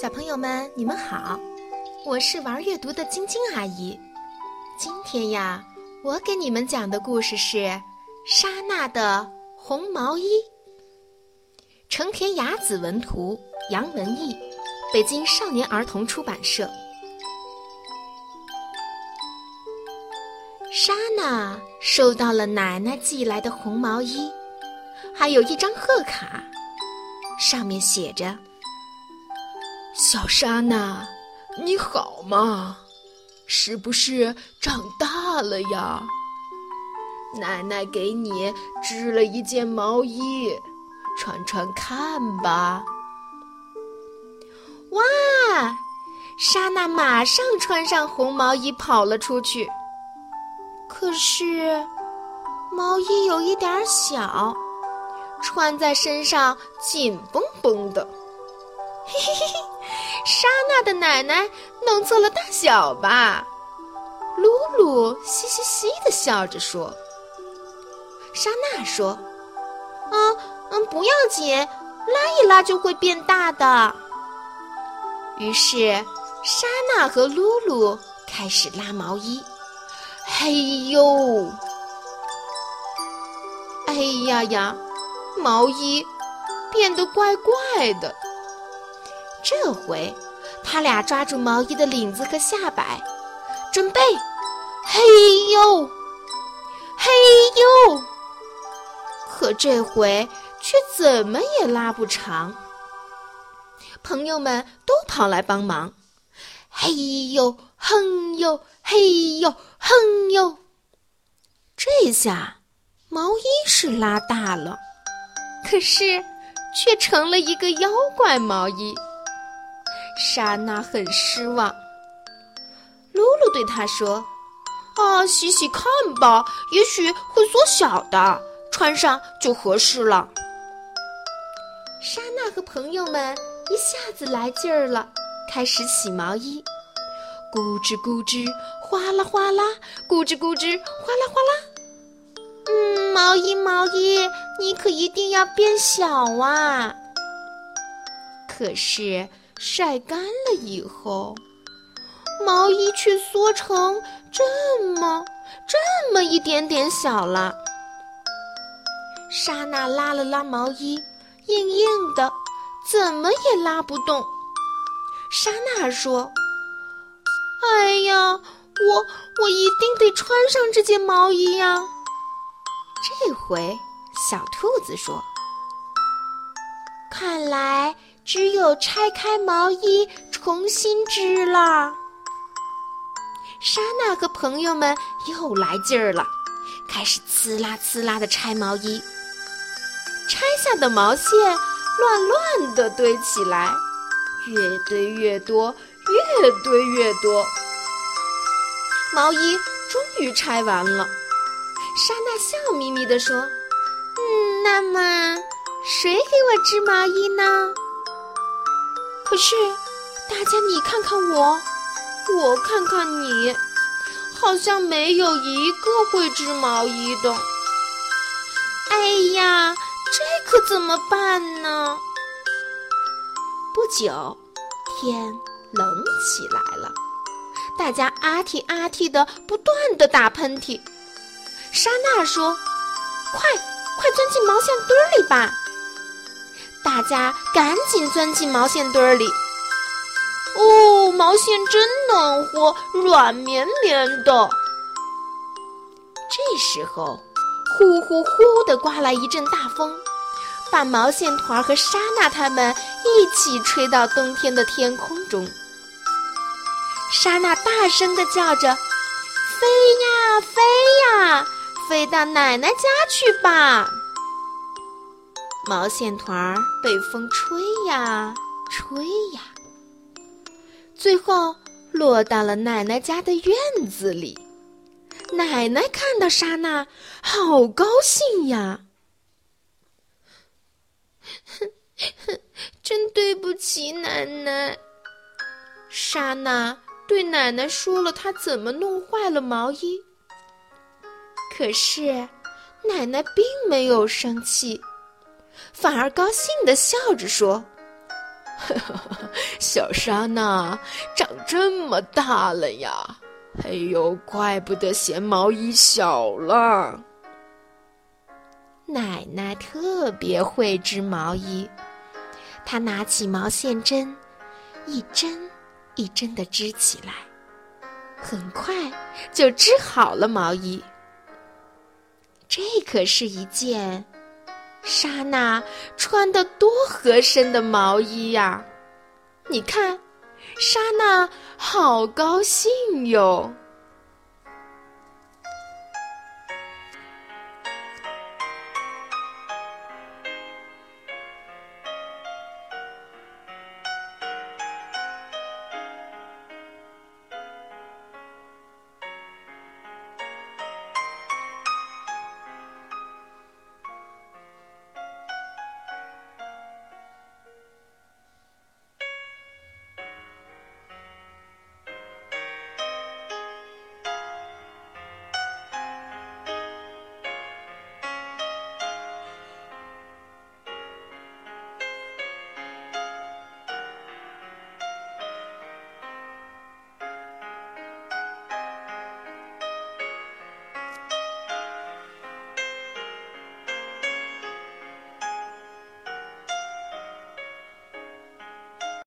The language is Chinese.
小朋友们，你们好，我是玩阅读的晶晶阿姨。今天呀，我给你们讲的故事是《莎娜的红毛衣》。成田雅子文图，杨文艺，北京少年儿童出版社。莎娜收到了奶奶寄来的红毛衣，还有一张贺卡，上面写着。小莎娜，你好吗？是不是长大了呀？奶奶给你织了一件毛衣，穿穿看吧。哇！莎娜马上穿上红毛衣跑了出去。可是，毛衣有一点小，穿在身上紧绷绷的。嘿嘿嘿嘿。莎娜的奶奶弄错了大小吧？露露嘻嘻嘻的笑着说。莎娜说：“嗯嗯，不要紧，拉一拉就会变大的。”于是，莎娜和露露开始拉毛衣。嘿呦！哎呀呀，毛衣变得怪怪的。这回，他俩抓住毛衣的领子和下摆，准备，嘿呦，嘿呦！可这回却怎么也拉不长。朋友们都跑来帮忙，嘿呦，哼呦，嘿呦，哼呦！这下，毛衣是拉大了，可是却成了一个妖怪毛衣。莎娜很失望。露露对她说：“啊，洗洗看吧，也许会缩小的，穿上就合适了。”莎娜和朋友们一下子来劲儿了，开始洗毛衣，咕吱咕吱，哗啦哗啦，咕吱咕吱，哗啦哗啦。嗯，毛衣毛衣，你可一定要变小啊！可是。晒干了以后，毛衣却缩成这么这么一点点小了。莎娜拉了拉毛衣，硬硬的，怎么也拉不动。莎娜说：“哎呀，我我一定得穿上这件毛衣呀！”这回，小兔子说：“看来……”只有拆开毛衣重新织了。莎娜和朋友们又来劲儿了，开始呲啦呲啦的拆毛衣。拆下的毛线乱乱的堆起来，越堆越多，越堆越多。毛衣终于拆完了。莎娜笑眯眯地说：“嗯，那么谁给我织毛衣呢？”可是，大家你看看我，我看看你，好像没有一个会织毛衣的。哎呀，这可怎么办呢？不久，天冷起来了，大家啊嚏啊嚏的，不断的打喷嚏。莎娜说：“快，快钻进毛线堆里吧！”大家赶紧钻进毛线堆里。哦，毛线真暖和，软绵绵的。这时候，呼呼呼的刮来一阵大风，把毛线团和莎娜他们一起吹到冬天的天空中。莎娜大声的叫着：“飞呀，飞呀，飞到奶奶家去吧！”毛线团儿被风吹呀吹呀，最后落到了奶奶家的院子里。奶奶看到莎娜，好高兴呀！哼 哼真对不起奶奶。莎娜对奶奶说了她怎么弄坏了毛衣，可是奶奶并没有生气。反而高兴地笑着说：“ 小莎娜长这么大了呀！哎呦，怪不得嫌毛衣小了。奶奶特别会织毛衣，她拿起毛线针，一针一针的织起来，很快就织好了毛衣。这可是一件莎娜穿的多合身的毛衣呀！你看，莎娜好高兴哟。